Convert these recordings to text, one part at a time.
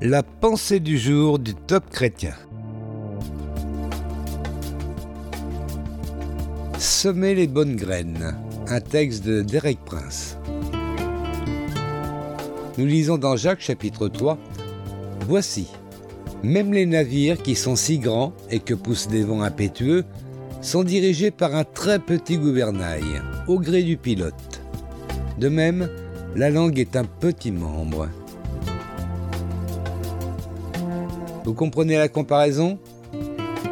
La pensée du jour du top chrétien. Semer les bonnes graines. Un texte de Derek Prince. Nous lisons dans Jacques chapitre 3. Voici, même les navires qui sont si grands et que poussent des vents impétueux sont dirigés par un très petit gouvernail, au gré du pilote. De même, la langue est un petit membre. Vous comprenez la comparaison?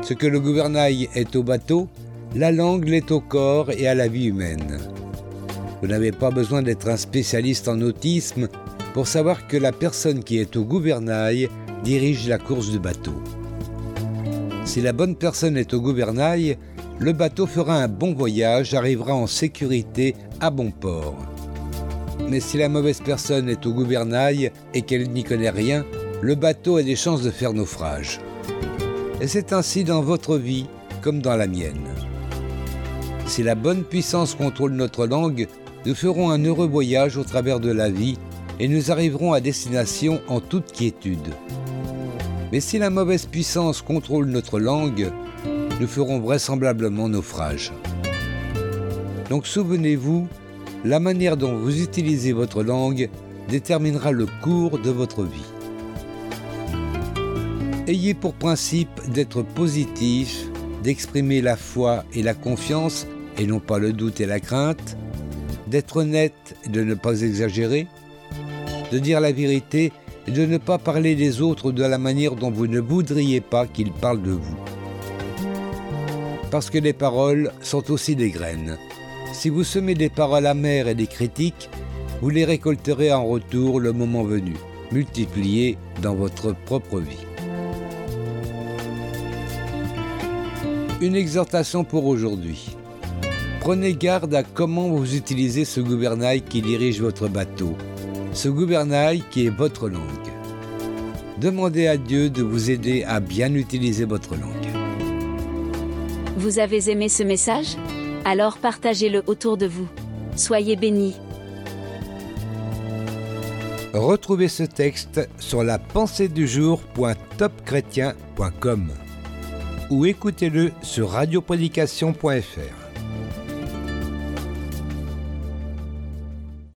Ce que le gouvernail est au bateau, la langue l'est au corps et à la vie humaine. Vous n'avez pas besoin d'être un spécialiste en autisme pour savoir que la personne qui est au gouvernail dirige la course du bateau. Si la bonne personne est au gouvernail, le bateau fera un bon voyage, arrivera en sécurité à bon port. Mais si la mauvaise personne est au gouvernail et qu'elle n'y connaît rien, le bateau a des chances de faire naufrage. Et c'est ainsi dans votre vie comme dans la mienne. Si la bonne puissance contrôle notre langue, nous ferons un heureux voyage au travers de la vie et nous arriverons à destination en toute quiétude. Mais si la mauvaise puissance contrôle notre langue, nous ferons vraisemblablement naufrage. Donc souvenez-vous, la manière dont vous utilisez votre langue déterminera le cours de votre vie. Ayez pour principe d'être positif, d'exprimer la foi et la confiance et non pas le doute et la crainte, d'être honnête et de ne pas exagérer, de dire la vérité et de ne pas parler des autres de la manière dont vous ne voudriez pas qu'ils parlent de vous. Parce que les paroles sont aussi des graines. Si vous semez des paroles amères et des critiques, vous les récolterez en retour le moment venu, multipliées dans votre propre vie. Une exhortation pour aujourd'hui. Prenez garde à comment vous utilisez ce gouvernail qui dirige votre bateau, ce gouvernail qui est votre langue. Demandez à Dieu de vous aider à bien utiliser votre langue. Vous avez aimé ce message? Alors partagez-le autour de vous. Soyez bénis. Retrouvez ce texte sur la pensée du jour.topchrétien.com ou écoutez-le sur radioprédication.fr.